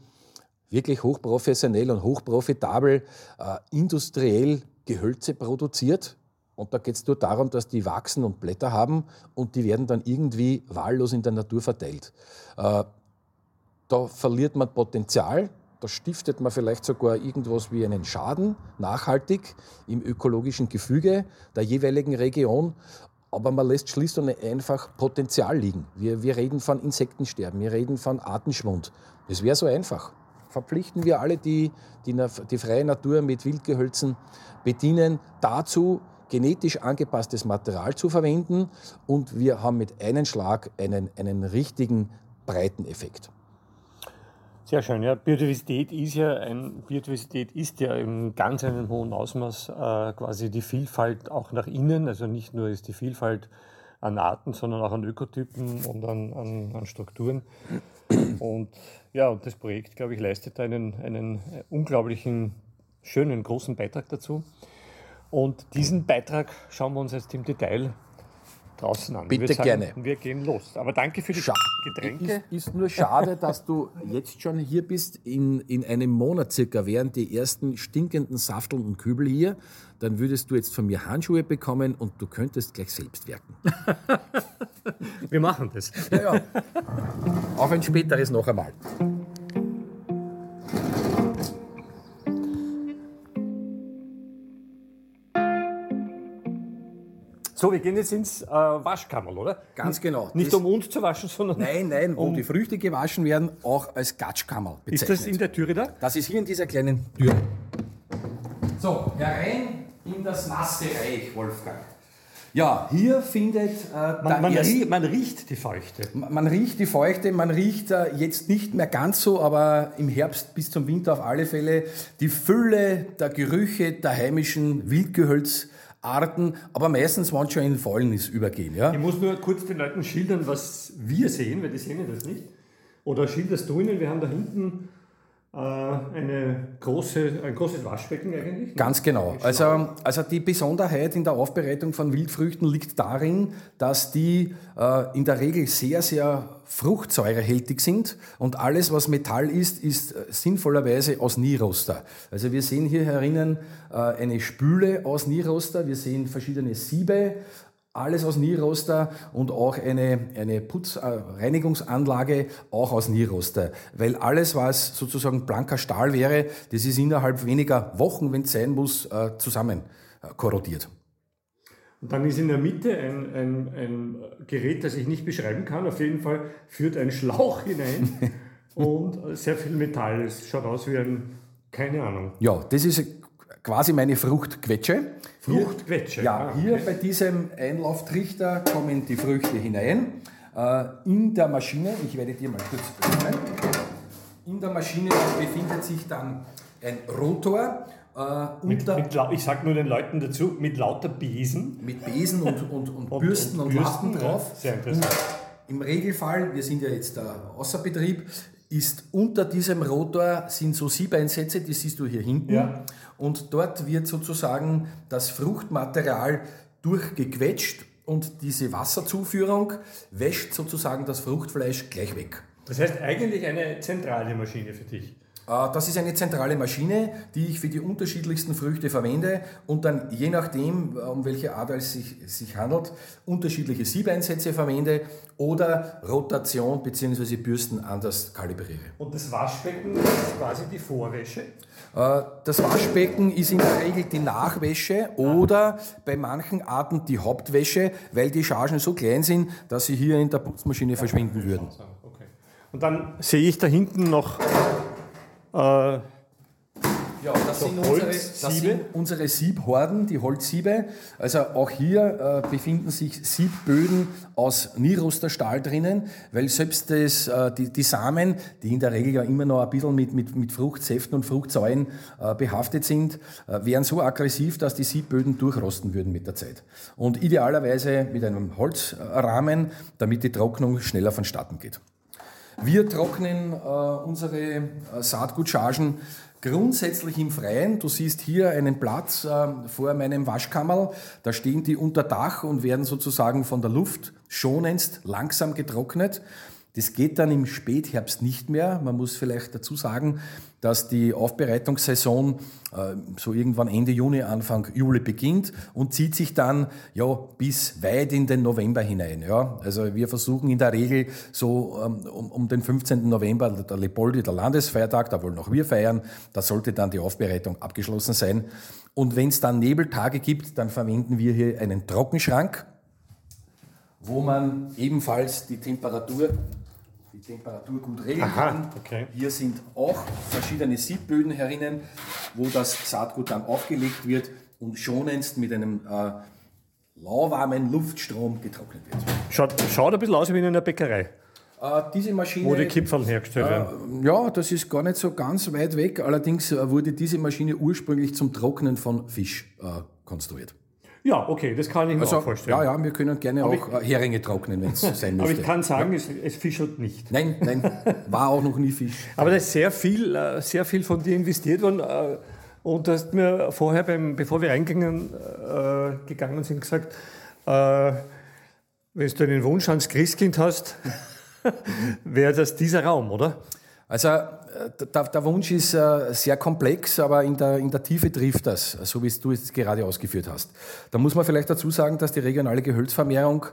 wirklich hochprofessionell und hochprofitabel äh, industriell Gehölze produziert. Und da geht es nur darum, dass die wachsen und Blätter haben und die werden dann irgendwie wahllos in der Natur verteilt. Äh, da verliert man Potenzial, da stiftet man vielleicht sogar irgendwas wie einen Schaden nachhaltig im ökologischen Gefüge der jeweiligen Region. Aber man lässt und einfach Potenzial liegen. Wir, wir reden von Insektensterben, wir reden von Artenschwund. Es wäre so einfach. Verpflichten wir alle, die, die die freie Natur mit Wildgehölzen bedienen, dazu genetisch angepasstes Material zu verwenden und wir haben mit einem Schlag einen, einen richtigen breiten Effekt. Sehr schön. Ja, Biodiversität ist ja ein, Biodiversität ist ja im ganz einem hohen Ausmaß äh, quasi die Vielfalt auch nach innen. Also nicht nur ist die Vielfalt an Arten, sondern auch an Ökotypen und an, an, an Strukturen. Und ja, und das Projekt, glaube ich, leistet einen, einen unglaublichen, schönen, großen Beitrag dazu. Und diesen Beitrag schauen wir uns jetzt im Detail draußen an. Bitte sagen, gerne. Wir gehen los. Aber danke für die Scha Getränke. Ist, ist nur schade, dass du jetzt schon hier bist, in, in einem Monat circa, während die ersten stinkenden saftelnden Kübel hier. Dann würdest du jetzt von mir Handschuhe bekommen und du könntest gleich selbst werken. [LAUGHS] wir machen das. Ja, ja. Auf ein späteres noch einmal. So, wir gehen jetzt ins äh, Waschkammerl, oder? Ganz genau. Nicht das um uns zu waschen, sondern. Nein, nein, wo um die Früchte gewaschen werden, auch als Gatschkammerl bezeichnet. Ist das in der Türe da? Das ist hier in dieser kleinen Tür. So, herein in das nasse Reich, Wolfgang. Ja, hier findet äh, man, man, riecht, man, riecht, die Feuchte. Man, man riecht die Feuchte, man riecht äh, jetzt nicht mehr ganz so, aber im Herbst bis zum Winter auf alle Fälle die Fülle der Gerüche der heimischen Wildgehölz Arten, aber meistens, wenn schon in Fäulnis übergehen. Ja? Ich muss nur kurz den Leuten schildern, was wir sehen, weil die sehen ja das nicht. Oder schilderst du ihnen, wir haben da hinten eine große, ein großes Waschbecken eigentlich. Ganz genau. Also, also die Besonderheit in der Aufbereitung von Wildfrüchten liegt darin, dass die äh, in der Regel sehr, sehr fruchtsäurehältig sind und alles, was Metall ist, ist äh, sinnvollerweise aus Nieroster. Also wir sehen hier herinnen äh, eine Spüle aus Nieroster, wir sehen verschiedene Siebe, alles aus Nieroster und auch eine, eine Putzreinigungsanlage äh, auch aus Nieroster. Weil alles, was sozusagen blanker Stahl wäre, das ist innerhalb weniger Wochen, wenn es sein muss, äh, zusammen äh, korrodiert. Und dann ist in der Mitte ein, ein, ein Gerät, das ich nicht beschreiben kann. Auf jeden Fall führt ein Schlauch [LAUGHS] hinein und sehr viel Metall. Es schaut aus wie ein, keine Ahnung. Ja, das ist quasi meine Fruchtquetsche. Fruchtquetsche? Ja, ah, hier bei diesem Einlauftrichter kommen die Früchte hinein. Äh, in der Maschine, ich werde dir mal kurz öffnen, in der Maschine befindet sich dann ein Rotor. Äh, mit, mit, ich sage nur den Leuten dazu, mit lauter Besen. Mit Besen und, und, und, und Bürsten und, und Lappen drauf. Sehr interessant. Im Regelfall, wir sind ja jetzt außer Betrieb, ist unter diesem Rotor sind so Siebeinsätze, die siehst du hier hinten. Ja. Und dort wird sozusagen das Fruchtmaterial durchgequetscht und diese Wasserzuführung wäscht sozusagen das Fruchtfleisch gleich weg. Das heißt eigentlich eine zentrale Maschine für dich. Äh, das ist eine zentrale Maschine, die ich für die unterschiedlichsten Früchte verwende und dann je nachdem, um welche Art es sich, sich handelt, unterschiedliche Siebeinsätze verwende oder Rotation bzw. Bürsten anders kalibriere. Und das Waschbecken ist quasi die Vorwäsche? Äh, das Waschbecken ist in der Regel die Nachwäsche oder bei manchen Arten die Hauptwäsche, weil die Chargen so klein sind, dass sie hier in der Putzmaschine verschwinden würden. Und dann sehe ich da hinten noch äh, ja, das, so sind unsere, das sind unsere Siebhorden, die Holzsiebe. Also auch hier äh, befinden sich Siebböden aus Nirosterstahl drinnen, weil selbst das, äh, die, die, Samen, die in der Regel ja immer noch ein bisschen mit, mit, mit Fruchtsäften und Fruchtsäuren äh, behaftet sind, äh, wären so aggressiv, dass die Siebböden durchrosten würden mit der Zeit. Und idealerweise mit einem Holzrahmen, damit die Trocknung schneller vonstatten geht. Wir trocknen äh, unsere äh, Saatgutchargen grundsätzlich im Freien. Du siehst hier einen Platz äh, vor meinem Waschkammerl. Da stehen die unter Dach und werden sozusagen von der Luft schonendst langsam getrocknet. Das geht dann im Spätherbst nicht mehr. Man muss vielleicht dazu sagen, dass die Aufbereitungssaison äh, so irgendwann Ende Juni, Anfang Juli beginnt und zieht sich dann ja bis weit in den November hinein. Ja. Also wir versuchen in der Regel so ähm, um, um den 15. November, der Lepoldi, der Landesfeiertag, da wollen auch wir feiern, da sollte dann die Aufbereitung abgeschlossen sein. Und wenn es dann Nebeltage gibt, dann verwenden wir hier einen Trockenschrank, wo man ebenfalls die Temperatur Temperatur gut regeln Aha, kann. Okay. Hier sind auch verschiedene Siebböden herinnen, wo das Saatgut dann aufgelegt wird und schonendst mit einem äh, lauwarmen Luftstrom getrocknet wird. Schaut, schaut ein bisschen aus wie in einer Bäckerei. Äh, diese Maschine. Wo die Kipferl hergestellt werden. Äh, ja, das ist gar nicht so ganz weit weg. Allerdings äh, wurde diese Maschine ursprünglich zum Trocknen von Fisch äh, konstruiert. Ja, okay, das kann ich mir also, auch vorstellen. Ja, ja, wir können gerne aber auch ich, Heringe trocknen, wenn es [LAUGHS] sein müsste. Aber ich kann sagen, ja. es, es fischelt nicht. Nein, nein, war auch noch nie Fisch. [LAUGHS] Aber da ist sehr viel, äh, sehr viel von dir investiert worden. Äh, und du hast mir vorher, beim, bevor wir reingegangen äh, gegangen sind, gesagt, äh, wenn du einen Wunsch ans Christkind hast, [LAUGHS] wäre das dieser Raum, oder? Also der, der, Wunsch ist äh, sehr komplex, aber in der, in der Tiefe trifft das, so wie du es gerade ausgeführt hast. Da muss man vielleicht dazu sagen, dass die regionale Gehölzvermehrung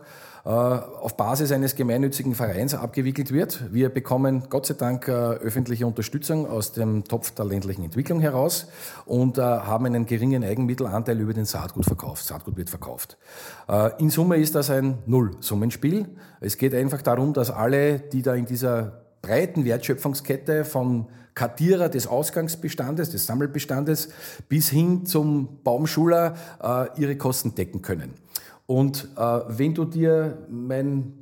äh, auf Basis eines gemeinnützigen Vereins abgewickelt wird. Wir bekommen Gott sei Dank äh, öffentliche Unterstützung aus dem Topf der ländlichen Entwicklung heraus und äh, haben einen geringen Eigenmittelanteil über den Saatgutverkauf. Saatgut wird verkauft. Äh, in Summe ist das ein Nullsummenspiel. Es geht einfach darum, dass alle, die da in dieser breiten Wertschöpfungskette von Kartierer des Ausgangsbestandes, des Sammelbestandes bis hin zum Baumschuler äh, ihre Kosten decken können. Und äh, wenn du dir mein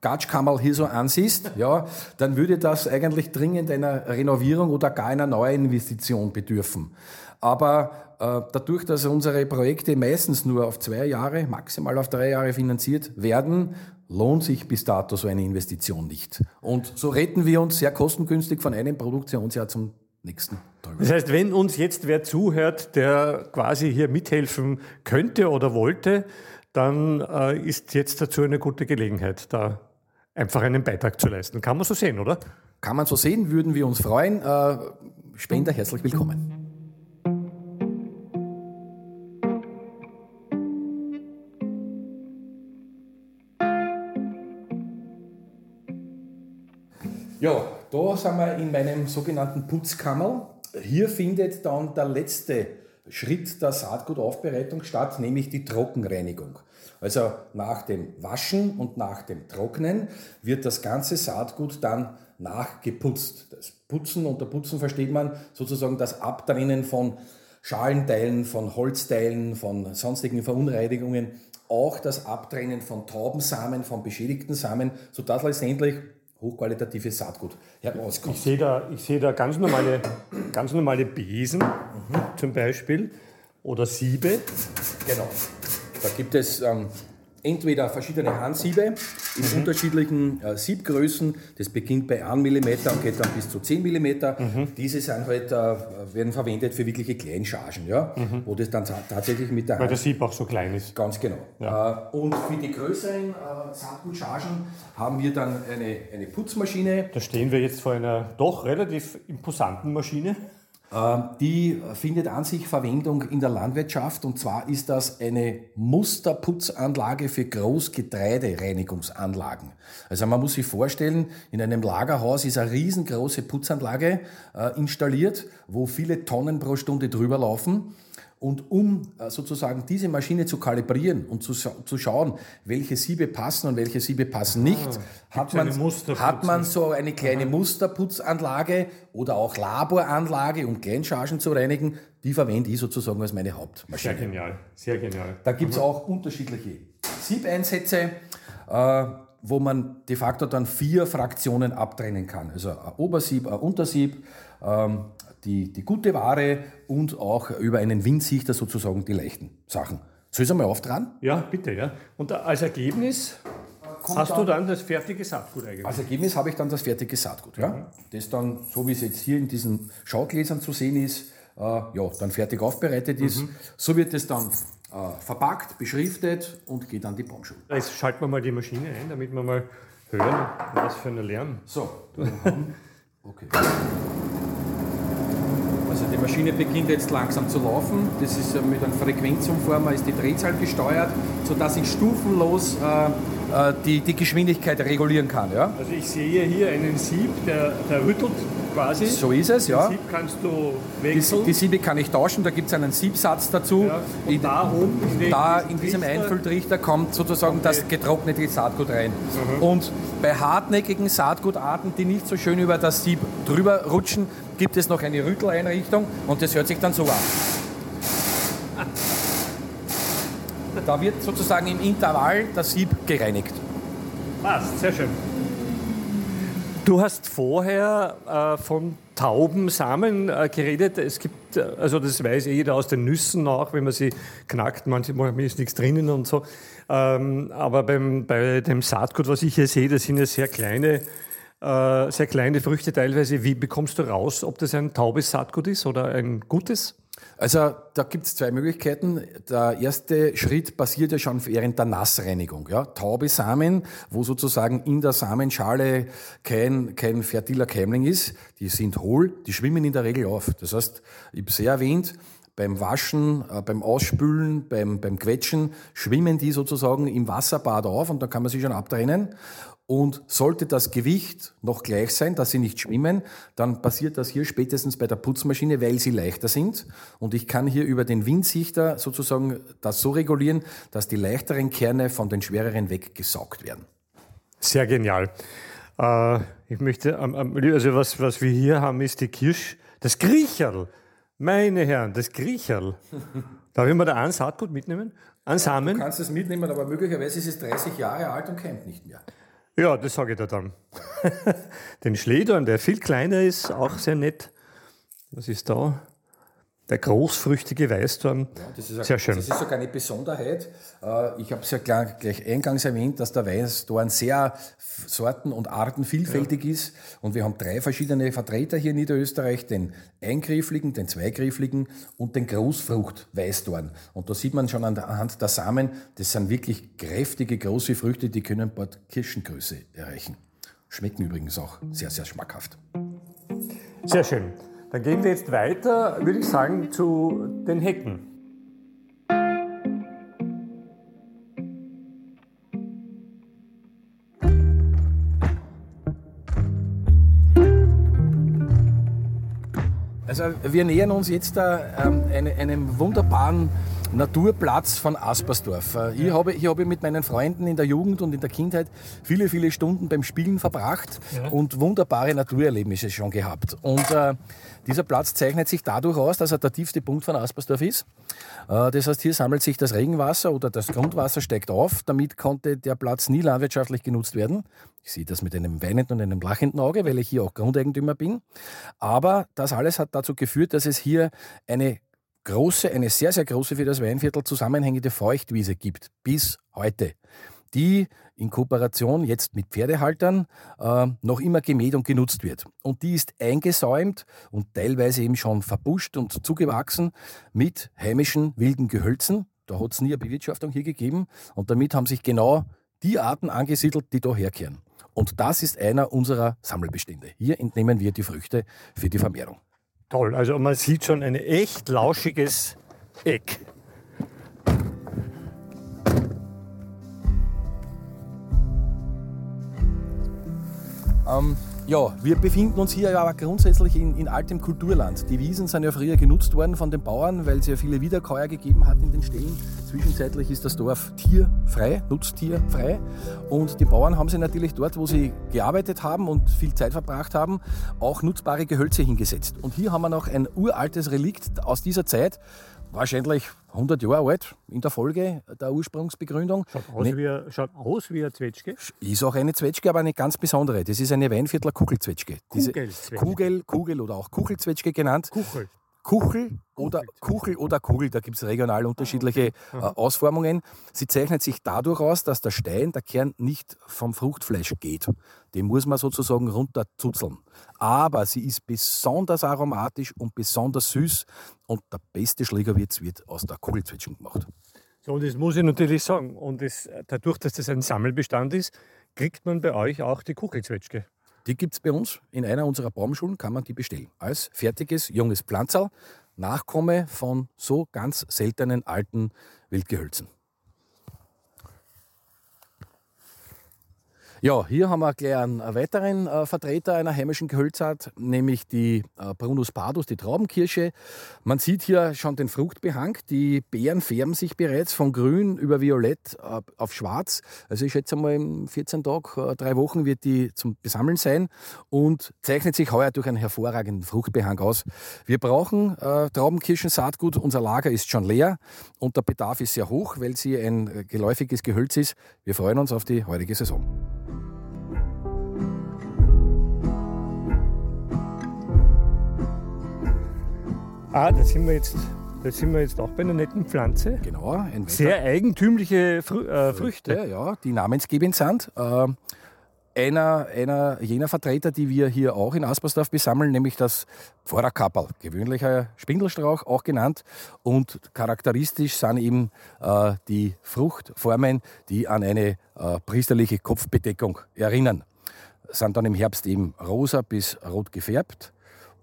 Gatschkammerl hier so ansiehst, [LAUGHS] ja, dann würde das eigentlich dringend einer Renovierung oder gar einer Neuinvestition bedürfen. Aber äh, dadurch, dass unsere Projekte meistens nur auf zwei Jahre, maximal auf drei Jahre finanziert werden, lohnt sich bis dato so eine Investition nicht. Und so retten wir uns sehr kostengünstig von einem Produktionsjahr zum nächsten. Das heißt, wenn uns jetzt wer zuhört, der quasi hier mithelfen könnte oder wollte, dann äh, ist jetzt dazu eine gute Gelegenheit, da einfach einen Beitrag zu leisten. Kann man so sehen, oder? Kann man so sehen, würden wir uns freuen. Äh, Spender, herzlich willkommen. Ja, da sind wir in meinem sogenannten Putzkammer. Hier findet dann der letzte Schritt der Saatgutaufbereitung statt, nämlich die Trockenreinigung. Also nach dem Waschen und nach dem Trocknen wird das ganze Saatgut dann nachgeputzt. Das Putzen, unter Putzen versteht man sozusagen das Abtrennen von Schalenteilen, von Holzteilen, von sonstigen Verunreinigungen, auch das Abtrennen von Taubensamen, von beschädigten Samen, sodass letztendlich hochqualitatives Saatgut herauskommt. Ich sehe da, ich sehe da ganz, normale, ganz normale Besen mhm. zum Beispiel oder Siebe. Genau. Da gibt es ähm, entweder verschiedene Handsiebe in mhm. unterschiedlichen äh, Siebgrößen. Das beginnt bei 1 mm und geht dann bis zu 10 mm. Mhm. Diese sind halt, äh, werden verwendet für wirkliche Kleinchargen, ja? Mhm. wo das dann tatsächlich mit der Hand... Weil der Sieb auch so klein ist. Ganz genau. Ja. Äh, und für die größeren äh, Saatgutchargen haben wir dann eine, eine Putzmaschine. Da stehen wir jetzt vor einer doch relativ imposanten Maschine. Ähm, die findet an sich Verwendung in der Landwirtschaft und zwar ist das eine Musterputzanlage für Großgetreidereinigungsanlagen. Also man muss sich vorstellen, in einem Lagerhaus ist eine riesengroße Putzanlage äh, installiert, wo viele Tonnen pro Stunde drüber laufen. Und um äh, sozusagen diese Maschine zu kalibrieren und zu, zu schauen, welche Siebe passen und welche Siebe passen nicht, ah, hat, man, hat man so eine kleine Aha. Musterputzanlage oder auch Laboranlage, um Kleinchargen zu reinigen. Die verwende ich sozusagen als meine Hauptmaschine. Sehr genial, sehr genial. Da gibt es auch unterschiedliche Siebeinsätze. Äh, wo man de facto dann vier Fraktionen abtrennen kann. Also ein Obersieb, ein Untersieb, ähm, die, die gute Ware und auch über einen Windsichter sozusagen die leichten Sachen. Soll ich es einmal auftragen? Ja, bitte, ja. Und als Ergebnis Kommt hast dann, du dann das fertige Saatgut eigentlich? Als Ergebnis habe ich dann das fertige Saatgut, ja. Mhm. Das dann, so wie es jetzt hier in diesen Schaugläsern zu sehen ist, äh, ja, dann fertig aufbereitet ist. Mhm. So wird es dann äh, verpackt, beschriftet und geht an die Baumschule. Jetzt schalten wir mal die Maschine ein, damit wir mal hören, was für ein Lärm. So, [LAUGHS] okay. Also die Maschine beginnt jetzt langsam zu laufen. Das ist mit einem Frequenzumformer ist die Drehzahl gesteuert, sodass ich stufenlos äh, äh, die, die Geschwindigkeit regulieren kann. Ja? Also ich sehe hier einen Sieb, der, der rüttelt quasi. So ist es, ja. Den Sieb kannst du wechseln. Die, die Siebe kann ich tauschen, da gibt es einen Siebsatz dazu. Ja, und da oben in, da in diesem Einfülltrichter kommt sozusagen okay. das getrocknete Saatgut rein. Mhm. Und bei hartnäckigen Saatgutarten, die nicht so schön über das Sieb drüber rutschen, gibt es noch eine Rütteleinrichtung und das hört sich dann so an. Da wird sozusagen im Intervall das Sieb gereinigt. Passt, sehr schön. Du hast vorher äh, von Taubensamen äh, geredet. Es gibt, äh, also das weiß eh jeder aus den Nüssen auch, wenn man sie knackt, manchmal ist nichts drinnen und so. Ähm, aber beim, bei dem Saatgut, was ich hier sehe, das sind ja sehr kleine, äh, sehr kleine Früchte teilweise. Wie bekommst du raus, ob das ein taubes Saatgut ist oder ein gutes? Also da gibt es zwei Möglichkeiten. Der erste Schritt passiert ja schon während der Nassreinigung. Ja? Taube Samen, wo sozusagen in der Samenschale kein, kein fertiler Keimling ist, die sind hohl, die schwimmen in der Regel auf. Das heißt, ich habe sehr erwähnt, beim Waschen, äh, beim Ausspülen, beim, beim Quetschen schwimmen die sozusagen im Wasserbad auf und dann kann man sie schon abtrennen. Und sollte das Gewicht noch gleich sein, dass sie nicht schwimmen, dann passiert das hier spätestens bei der Putzmaschine, weil sie leichter sind. Und ich kann hier über den Windsichter sozusagen das so regulieren, dass die leichteren Kerne von den schwereren weggesaugt werden. Sehr genial. Äh, ich möchte, also was, was wir hier haben, ist die Kirsch, das Griecherl. Meine Herren, das Griecherl. Darf ich mal da ein Saatgut mitnehmen? Ein Samen? Du kannst es mitnehmen, aber möglicherweise ist es 30 Jahre alt und keimt nicht mehr. Ja, das sage ich dir dann. [LAUGHS] Den Schledern, der viel kleiner ist, auch sehr nett. Was ist da? Der großfrüchtige Weißdorn. Ja, das ist sehr schön. Das ist sogar eine Besonderheit. Äh, ich habe es ja gleich eingangs erwähnt, dass der Weißdorn sehr sorten- und artenvielfältig ja. ist. Und wir haben drei verschiedene Vertreter hier in Niederösterreich, den eingriffligen, den zweigriffligen und den Großfrucht-Weißdorn. Und da sieht man schon anhand der Samen, das sind wirklich kräftige, große Früchte, die können bald Kirschengröße erreichen. Schmecken übrigens auch sehr, sehr schmackhaft. Sehr schön. Dann gehen wir jetzt weiter, würde ich sagen, zu den Hecken. Also wir nähern uns jetzt äh, einem wunderbaren Naturplatz von Aspersdorf. Äh, hier habe, hier habe ich mit meinen Freunden in der Jugend und in der Kindheit viele, viele Stunden beim Spielen verbracht ja. und wunderbare Naturerlebnisse schon gehabt. Und äh, dieser Platz zeichnet sich dadurch aus, dass er der tiefste Punkt von Aspersdorf ist. Äh, das heißt, hier sammelt sich das Regenwasser oder das Grundwasser steigt auf. Damit konnte der Platz nie landwirtschaftlich genutzt werden. Ich sehe das mit einem weinenden und einem lachenden Auge, weil ich hier auch Grundeigentümer bin. Aber das alles hat dazu geführt, dass es hier eine große, eine sehr, sehr große für das Weinviertel zusammenhängende Feuchtwiese gibt, bis heute, die in Kooperation jetzt mit Pferdehaltern äh, noch immer gemäht und genutzt wird. Und die ist eingesäumt und teilweise eben schon verbuscht und zugewachsen mit heimischen wilden Gehölzen. Da hat es nie eine Bewirtschaftung hier gegeben und damit haben sich genau die Arten angesiedelt, die da herkehren. Und das ist einer unserer Sammelbestände. Hier entnehmen wir die Früchte für die Vermehrung. Toll, also man sieht schon ein echt lauschiges Eck. Ähm, ja, wir befinden uns hier aber grundsätzlich in, in, altem Kulturland. Die Wiesen sind ja früher genutzt worden von den Bauern, weil es ja viele Wiederkäuer gegeben hat in den Ställen. Zwischenzeitlich ist das Dorf tierfrei, nutztierfrei. Und die Bauern haben sich natürlich dort, wo sie gearbeitet haben und viel Zeit verbracht haben, auch nutzbare Gehölze hingesetzt. Und hier haben wir noch ein uraltes Relikt aus dieser Zeit, wahrscheinlich 100 Jahre alt in der Folge der Ursprungsbegründung. Schaut aus, ne, wie, schaut aus wie eine Zwetschge? Ist auch eine Zwetschge, aber eine ganz besondere. Das ist eine Weinviertler Kugelzwetschge. Kugelzwetschge. Kugel, Kugel oder auch Kuchelzwetschge genannt. Kuchel. Kuchel oder Kuchel oder Kugel, da gibt es regional unterschiedliche äh, Ausformungen. Sie zeichnet sich dadurch aus, dass der Stein, der Kern, nicht vom Fruchtfleisch geht. Den muss man sozusagen runterzuzeln. Aber sie ist besonders aromatisch und besonders süß und der beste Schlägerwitz wird aus der Kugelzwetschgen gemacht. So, und das muss ich natürlich sagen. Und das, dadurch, dass das ein Sammelbestand ist, kriegt man bei euch auch die Kugelzwetschge. Die gibt es bei uns. In einer unserer Baumschulen kann man die bestellen. Als fertiges, junges Pflanzerl, Nachkomme von so ganz seltenen alten Wildgehölzen. Ja, hier haben wir gleich einen weiteren äh, Vertreter einer heimischen Gehölzart, nämlich die äh, Brunus pardus, die Traubenkirsche. Man sieht hier schon den Fruchtbehang. Die Beeren färben sich bereits von grün über violett äh, auf schwarz. Also ich schätze mal in 14 Tagen, drei Wochen wird die zum Besammeln sein und zeichnet sich heuer durch einen hervorragenden Fruchtbehang aus. Wir brauchen äh, Traubenkirschen-Saatgut. Unser Lager ist schon leer und der Bedarf ist sehr hoch, weil sie ein äh, geläufiges Gehölz ist. Wir freuen uns auf die heutige Saison. Ah, da sind wir jetzt, da sind wir jetzt auch bei einer netten Pflanze. Genau. Ein Sehr eigentümliche Frü äh, Früchte. Ja, die namensgebend sind. Äh, einer, einer jener Vertreter, die wir hier auch in Aspersdorf besammeln, nämlich das Vorderkapperl, gewöhnlicher Spindelstrauch auch genannt. Und charakteristisch sind eben äh, die Fruchtformen, die an eine äh, priesterliche Kopfbedeckung erinnern. Sind dann im Herbst eben rosa bis rot gefärbt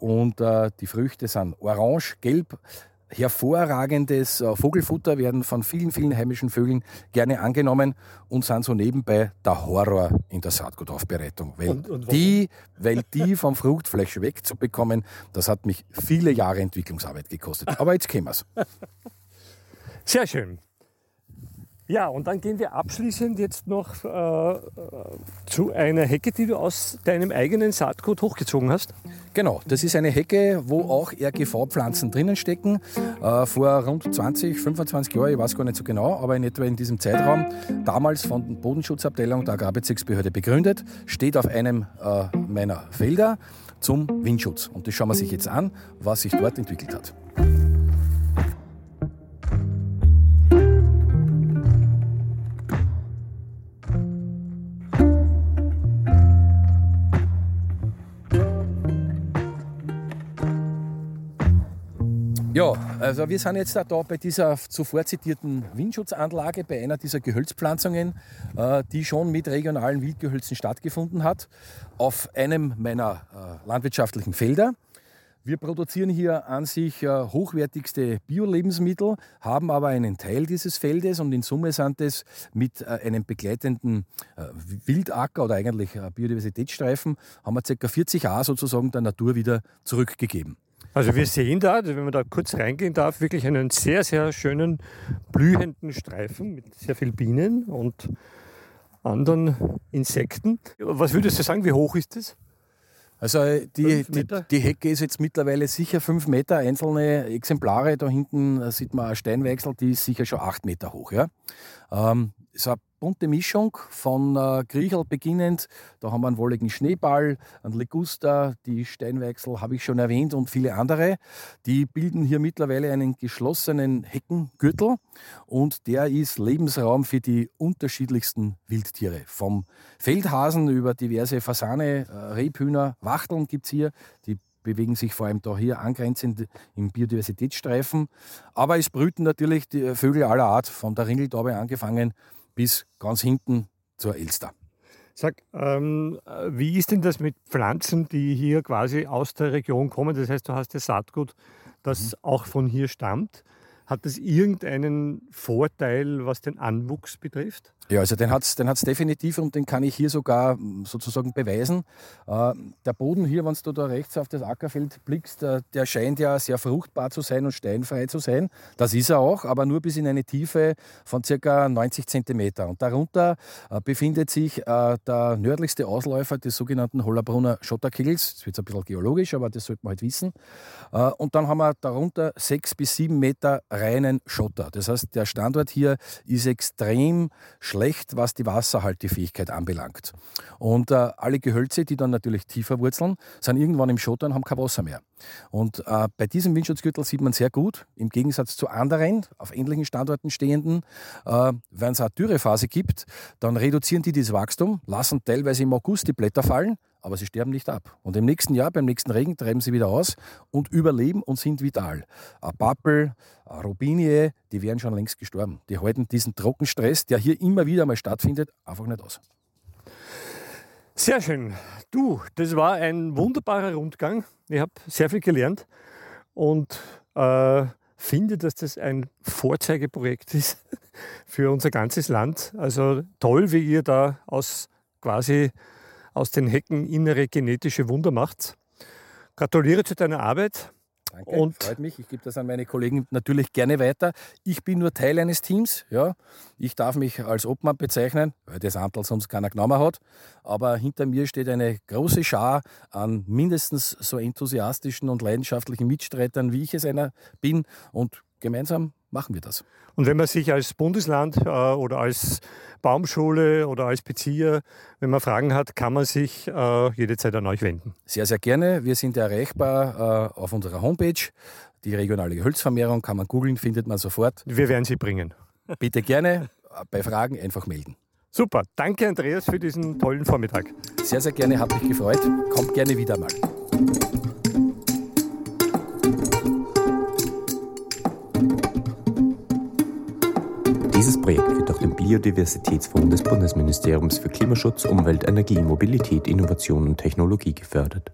und äh, die Früchte sind orange, gelb. Hervorragendes äh, Vogelfutter werden von vielen, vielen heimischen Vögeln gerne angenommen und sind so nebenbei der Horror in der Saatgutaufbereitung. Weil, und, und die, weil die vom Fruchtfleisch wegzubekommen, das hat mich viele Jahre Entwicklungsarbeit gekostet. Aber jetzt kämen wir's. Sehr schön. Ja, und dann gehen wir abschließend jetzt noch äh, zu einer Hecke, die du aus deinem eigenen Saatgut hochgezogen hast. Genau, das ist eine Hecke, wo auch RGV-Pflanzen drinnen stecken. Äh, vor rund 20, 25 Jahren, ich weiß gar nicht so genau, aber in etwa in diesem Zeitraum, damals von der Bodenschutzabteilung der Agrarbezirksbehörde begründet, steht auf einem äh, meiner Felder zum Windschutz. Und das schauen wir sich jetzt an, was sich dort entwickelt hat. Ja, also wir sind jetzt da bei dieser zuvor zitierten Windschutzanlage, bei einer dieser Gehölzpflanzungen, äh, die schon mit regionalen Wildgehölzen stattgefunden hat, auf einem meiner äh, landwirtschaftlichen Felder. Wir produzieren hier an sich äh, hochwertigste Bio-Lebensmittel, haben aber einen Teil dieses Feldes und in Summe sind es mit einem begleitenden Wildacker oder eigentlich Biodiversitätsstreifen, haben wir ca. 40 Jahre sozusagen der Natur wieder zurückgegeben. Also wir sehen da, also wenn man da kurz reingehen darf, wirklich einen sehr, sehr schönen blühenden Streifen mit sehr vielen Bienen und anderen Insekten. Was würdest du sagen, wie hoch ist das? Also die, die, die, Hecke ist jetzt mittlerweile sicher fünf Meter. Einzelne Exemplare, da hinten sieht man eine Steinwechsel, die ist sicher schon acht Meter hoch. Ja. Ähm, ist eine bunte Mischung von äh, Griechel beginnend. Da haben wir einen wolligen Schneeball, einen Liguster, die Steinwechsel habe ich schon erwähnt und viele andere. Die bilden hier mittlerweile einen geschlossenen Heckengürtel und der ist Lebensraum für die unterschiedlichsten Wildtiere. Vom Feldhasen über diverse Fasane, äh, Rebhühner, Wachteln gibt es hier. Die bewegen sich vor allem da hier angrenzend im Biodiversitätsstreifen. Aber es brüten natürlich die Vögel aller Art, von der Ringeltaube angefangen bis ganz hinten zur Elster. Sag, ähm, wie ist denn das mit Pflanzen, die hier quasi aus der Region kommen? Das heißt, du hast das Saatgut, das mhm. auch von hier stammt. Hat das irgendeinen Vorteil, was den Anwuchs betrifft? Ja, also den hat es den hat's definitiv und den kann ich hier sogar hm, sozusagen beweisen. Äh, der Boden hier, wenn du da rechts auf das Ackerfeld blickst, äh, der scheint ja sehr fruchtbar zu sein und steinfrei zu sein. Das ist er auch, aber nur bis in eine Tiefe von ca. 90 cm. Und darunter äh, befindet sich der nördlichste Ausläufer des sogenannten Hollerbrunner Schotterkegels. Das wird ein bisschen geologisch, aber das sollte man halt wissen. Und dann haben wir darunter sechs bis sieben Meter reinen Schotter. Das heißt, der Standort hier ist extrem schlecht, was die Wasserhaltefähigkeit anbelangt. Und äh, alle Gehölze, die dann natürlich tiefer wurzeln, sind irgendwann im Schotter und haben kein Wasser mehr. Und äh, bei diesem Windschutzgürtel sieht man sehr gut, im Gegensatz zu anderen auf ähnlichen Standorten stehenden, äh, wenn es eine Dürrephase gibt, dann reduzieren die das Wachstum, lassen teilweise im August die Blätter fallen, aber sie sterben nicht ab. Und im nächsten Jahr, beim nächsten Regen, treiben sie wieder aus und überleben und sind vital. Ein Pappel, eine Robinie, die wären schon längst gestorben. Die halten diesen Trockenstress, der hier immer wieder mal stattfindet, einfach nicht aus. Sehr schön. Du, das war ein wunderbarer Rundgang. Ich habe sehr viel gelernt und äh, finde, dass das ein Vorzeigeprojekt ist [LAUGHS] für unser ganzes Land. Also toll, wie ihr da aus quasi aus den Hecken innere genetische Wunder macht. Gratuliere zu deiner Arbeit. Danke, und freut mich. Ich gebe das an meine Kollegen natürlich gerne weiter. Ich bin nur Teil eines Teams. Ja. Ich darf mich als Obmann bezeichnen, weil das Anteil sonst keiner genommen hat. Aber hinter mir steht eine große Schar an mindestens so enthusiastischen und leidenschaftlichen Mitstreitern, wie ich es einer bin. Und gemeinsam machen wir das. Und wenn man sich als Bundesland äh, oder als Baumschule oder als Bezieher, wenn man Fragen hat, kann man sich äh, jederzeit an euch wenden. Sehr, sehr gerne. Wir sind erreichbar äh, auf unserer Homepage. Die regionale Gehölzvermehrung kann man googeln, findet man sofort. Wir werden sie bringen. Bitte gerne bei Fragen einfach melden. Super, danke Andreas für diesen tollen Vormittag. Sehr, sehr gerne, hat mich gefreut. Kommt gerne wieder mal. Projekt wird durch den Biodiversitätsfonds des Bundesministeriums für Klimaschutz, Umwelt, Energie, Mobilität, Innovation und Technologie gefördert.